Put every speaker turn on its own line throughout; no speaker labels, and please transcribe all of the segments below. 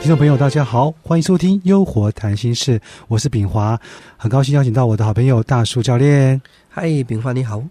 听众朋友，大家好，欢迎收听《优活谈心事》，我是炳华，很高兴邀请到我的好朋友大树教练。
嗨，炳华你好。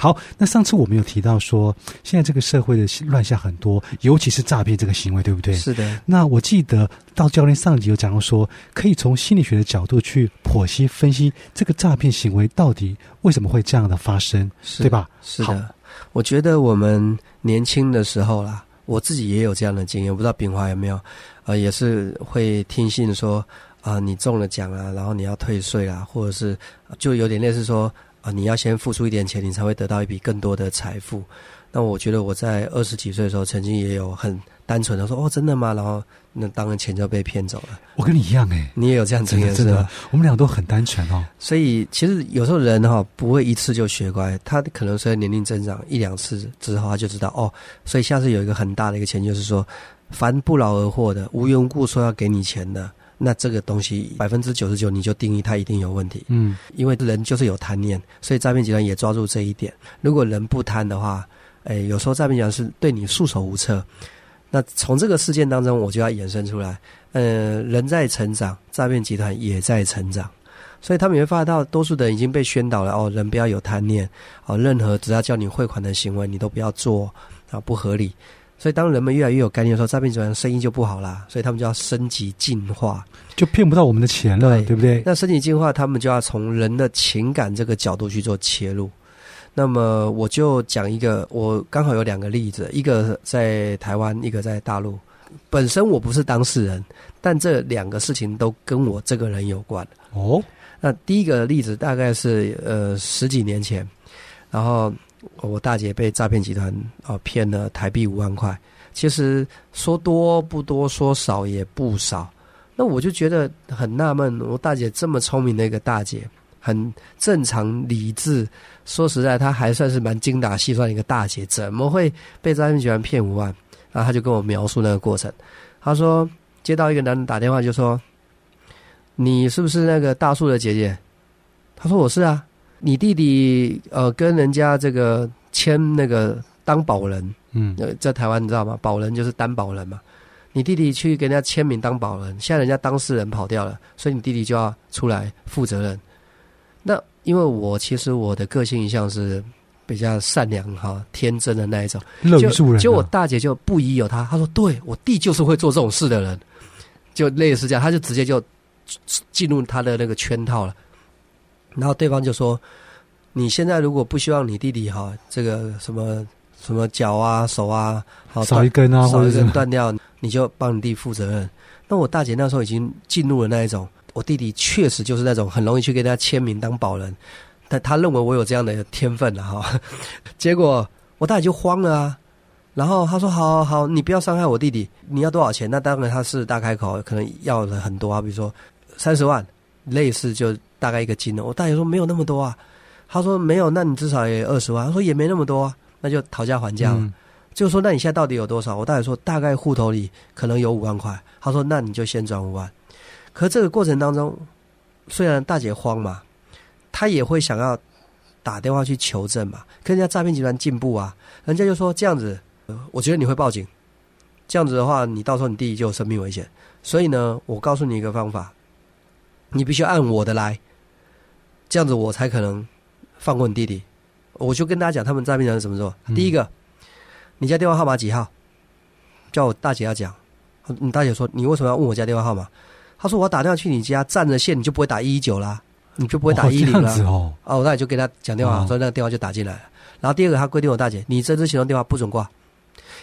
好，那上次我们有提到说，现在这个社会的乱象很多，尤其是诈骗这个行为，对不对？
是的。
那我记得到教练上集有讲到说，可以从心理学的角度去剖析分析这个诈骗行为到底为什么会这样的发生，对吧？
是的。我觉得我们年轻的时候啦，我自己也有这样的经验，我不知道炳华有没有？呃，也是会听信说啊，你中了奖啊，然后你要退税啊，或者是就有点类似说。啊，你要先付出一点钱，你才会得到一笔更多的财富。那我觉得我在二十几岁的时候，曾经也有很单纯的说：“哦，真的吗？”然后那当然钱就被骗走了。
我跟你一样哎，
你也有这样经验
是吧？我们俩都很单纯哦。
所以其实有时候人哈不会一次就学乖，他可能随着年龄增长一两次之后，他就知道哦。所以下次有一个很大的一个钱，就是说，凡不劳而获的、无缘无故说要给你钱的。那这个东西百分之九十九，你就定义它一定有问题。嗯，因为人就是有贪念，所以诈骗集团也抓住这一点。如果人不贪的话，哎，有时候诈骗集团是对你束手无策。那从这个事件当中，我就要延伸出来，呃，人在成长，诈骗集团也在成长，所以他们也会发现到，多数的人已经被宣导了哦，人不要有贪念，哦，任何只要叫你汇款的行为，你都不要做啊，不合理。所以，当人们越来越有概念的时候，诈骗集团生意就不好啦。所以他们就要升级进化，
就骗不到我们的钱了，对不对？
那升级进化，他们就要从人的情感这个角度去做切入。那么，我就讲一个，我刚好有两个例子，一个在台湾，一个在大陆。本身我不是当事人，但这两个事情都跟我这个人有关。哦，那第一个例子大概是呃十几年前，然后。我大姐被诈骗集团啊骗了台币五万块，其实说多不多，说少也不少。那我就觉得很纳闷，我大姐这么聪明的一个大姐，很正常理智，说实在，她还算是蛮精打细算的一个大姐，怎么会被诈骗集团骗五万？然后她就跟我描述那个过程。她说接到一个男人打电话，就说：“你是不是那个大树的姐姐？”她说：“我是啊。”你弟弟呃跟人家这个签那个当保人，嗯，在台湾你知道吗？保人就是担保人嘛。你弟弟去跟人家签名当保人，现在人家当事人跑掉了，所以你弟弟就要出来负责任。那因为我其实我的个性一向是比较善良哈、天真的那一种，
乐于助人。
就我大姐就不疑有他，她说：“对我弟就是会做这种事的人。”就类似这样，他就直接就进入他的那个圈套了。然后对方就说：“你现在如果不希望你弟弟哈，这个什么什么脚啊、手啊，好
少一根啊，
少一根断掉，你就帮你弟负责任。”那我大姐那时候已经进入了那一种，我弟弟确实就是那种很容易去跟人家签名当保人，但他认为我有这样的天分了哈。结果我大姐就慌了啊，然后他说：“好好好，你不要伤害我弟弟，你要多少钱？”那当然他是大开口，可能要了很多啊，比如说三十万，类似就。大概一个金额，我大姐说没有那么多啊，他说没有，那你至少也二十万，他说也没那么多啊，那就讨价还价了，就说那你现在到底有多少？我大姐说大概户头里可能有五万块，他说那你就先转五万。可这个过程当中，虽然大姐慌嘛，她也会想要打电话去求证嘛，跟人家诈骗集团进步啊，人家就说这样子，我觉得你会报警，这样子的话，你到时候你弟弟就有生命危险，所以呢，我告诉你一个方法，你必须按我的来。这样子我才可能放过你弟弟。我就跟大家讲，他们诈骗人怎么做。第一个，你家电话号码几号？叫我大姐要讲。你大姐说，你为什么要问我家电话号码？他说我要打电话去你家占着线，你就不会打一一九啦，你就不会打一零了。哦，我大姐就跟他讲电话，所以那个电话就打进来了。然后第二个，他规定我大姐，你这支行动电话不准挂，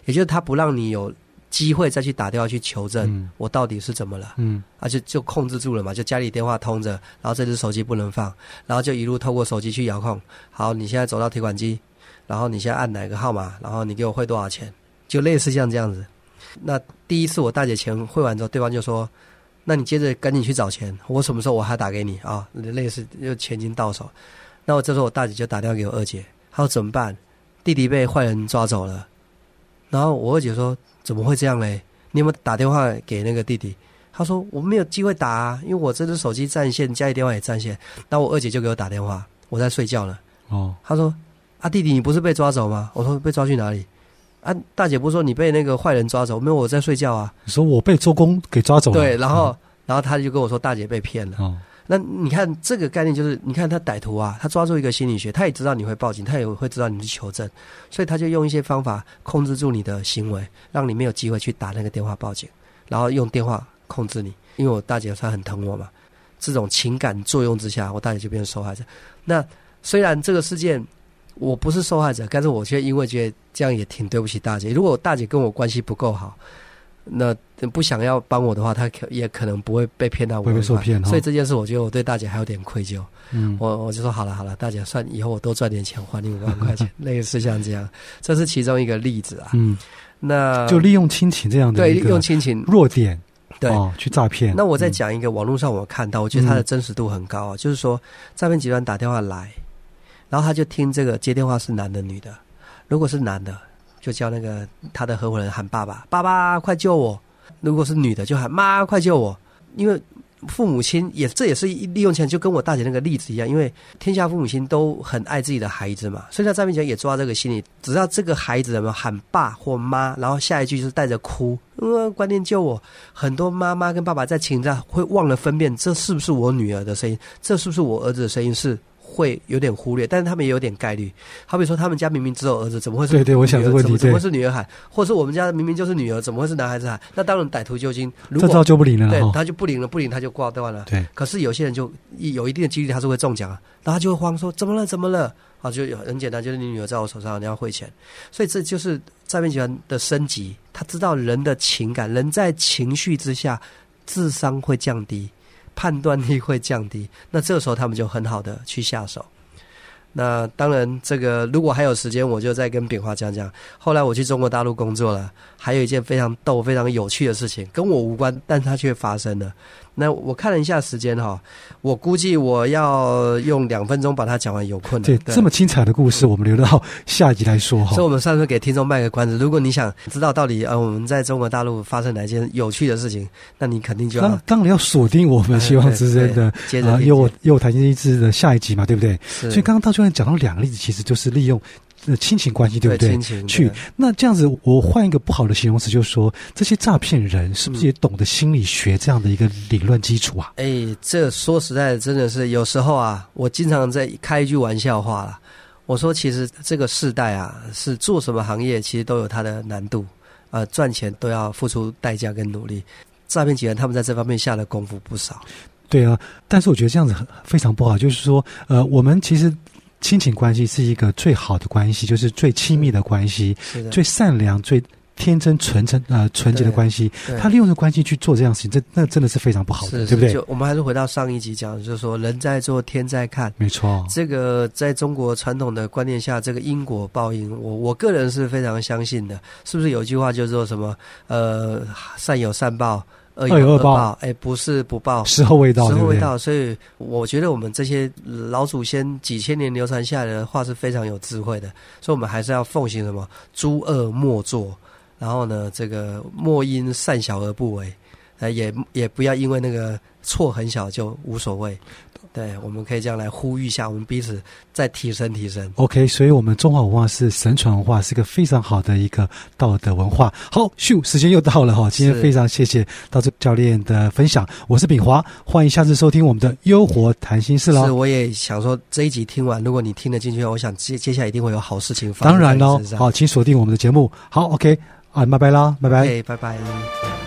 也就是他不让你有。机会再去打电话去求证，我到底是怎么了？嗯，而且就控制住了嘛，就家里电话通着，然后这只手机不能放，然后就一路透过手机去遥控。好，你现在走到提款机，然后你现在按哪个号码，然后你给我汇多少钱，就类似像这样子。那第一次我大姐钱汇完之后，对方就说：“那你接着赶紧去找钱，我什么时候我还打给你啊？”类似就钱已经到手，那我这时候我大姐就打电话给我二姐，她说怎么办？弟弟被坏人抓走了。然后我二姐说。怎么会这样嘞？你有没有打电话给那个弟弟？他说我没有机会打啊，因为我这只手机占线，家里电话也占线。那我二姐就给我打电话，我在睡觉呢。
哦，
他说：“啊，弟弟，你不是被抓走吗？”我说：“被抓去哪里？”啊，大姐不是说你被那个坏人抓走？没有，我在睡觉啊。
你说我被周公给抓走了，
对，然后，然后他就跟我说：“大姐被骗了。”
哦，
那你看这个概念就是，你看他歹徒啊，他抓住一个心理学，他也知道你会报警，他也会知道你去求证，所以他就用一些方法控制住你的行为，让你没有机会去打那个电话报警，然后用电话控制你。因为我大姐她很疼我嘛，这种情感作用之下，我大姐就变成受害者。那虽然这个事件我不是受害者，但是我却因为觉得这样也挺对不起大姐。如果大姐跟我关系不够好，那不想要帮我的话，他可也可能不会被骗到我
会被受骗哈
所以这件事，我觉得我对大姐还有点愧疚。
嗯，
我我就说好了好了，大姐算以后我多赚点钱还你五万块钱，类似像这样，这是其中一个例子啊。
嗯，
那
就利用亲情这样的
对
利
用亲情
弱点，
对。
哦，去诈骗。
那我再
嗯
讲一个网络上我看到，我觉得它的真实度很高啊，就是说诈骗集团打电话来，然后他就听这个接电话是男的女的，如果是男的，就叫那个他的合伙人喊爸爸，爸爸快救我；如果是女的，就喊妈快救我，因为。父母亲也这也是一利用钱，就跟我大姐那个例子一样，因为天下父母亲都很爱自己的孩子嘛，所以在诈骗前也抓这个心理，只要这个孩子有没有喊爸或妈，然后下一句就是带着哭，呃，关键救我。很多妈妈跟爸爸在情在会忘了分辨，这是不是我女儿的声音，这是不是我儿子的声音，是会有点忽略，但是他们也有点概率。好比说，他们家明明只有儿子，怎么会是
对对我想这个问题
怎么怎么会是女儿喊，或者是我们家明明就是女儿，怎么会是男孩子喊？那当然歹徒就已经如
这招就不灵了。
对他就不灵了，不灵他就挂断了。
对，
可是有些人就一有一定的几率他是会中奖啊，然后他就会慌说怎么了怎么了啊，就有很简单，就是你女儿在我手上，你要汇钱，所以这就是诈骗集团的升级，他知道人的情感，人在情绪之下，智商会降低，判断力会降低，那这个时候他们就很好的去下手。那当然，这个如果还有时间，我就再跟炳华讲讲。后来我去中国大陆工作了，还有一件非常逗、非常有趣的事情，跟我无关，但它却发生了。那我看了一下时间哈，我估计我要用两分钟把它讲完有困难。
对，这么精彩的故事，我们留到下一集来说哈
所以，。我们上次给听众卖个关子，如果你想知道到底呃我们在中国大陆发生哪件有趣的事情，那你肯定就要
当当然要锁定我们希望之间的啊，
听
有我有台经济之的下一集嘛，对不对？所以刚刚道教练讲到两个例子，其实就是利用呃亲情关系，对不对
亲？情
去那这样子，我换一个不好的形容词，就是说这些诈骗人是不是也懂得心理学这样的一个理论基础啊？
哎，这说实在的，真的是有时候啊，我经常在开一句玩笑话啦。我说，其实这个世代啊，是做什么行业，其实都有它的难度，呃，赚钱都要付出代价跟努力。诈骗集团他们在这方面下的功夫不少。
对啊，但是我觉得这样子很非常不好，就是说，呃，我们其实亲情关系是一个最好的关系，就是最亲密的关系，最善良、最天真、纯真呃纯洁的
对
关系。他利用这关系去做这样事情，这那真的是非常不好的，对不对？
就我们还是回到上一集讲的，就是说人在做天在看。
没错，
这个在中国传统的观念下，这个因果报应，我我个人是非常相信的。是不是有一句话叫做什么？呃，善有善报，
有恶报
报。哎，不是不报，
时候未到？
时候未到。所以我觉得我们这些老祖先几千年流传下来的话是非常有智慧的。所以我们还是要奉行什么？诸恶莫作，然后呢，这个莫因善小而不为。呃，也也不要因为那个错很小就无所谓。对，我们可以这样来呼吁一下，我们彼此再提升提升。
OK，所以我们中华文化是神传文化，是一个非常好的一个道德文化。好，咻，时间又到了哈，今天非常谢谢道这教练的分享，我是炳华，欢迎下次收听我们的优活谈心事
是，
喽。
我也想说这一集听完，如果你听得进去，我想接接下来一定会有好事情发生
当然喽。好，请锁定我们的节目。好，OK，啊，拜拜啦，拜拜。
拜拜。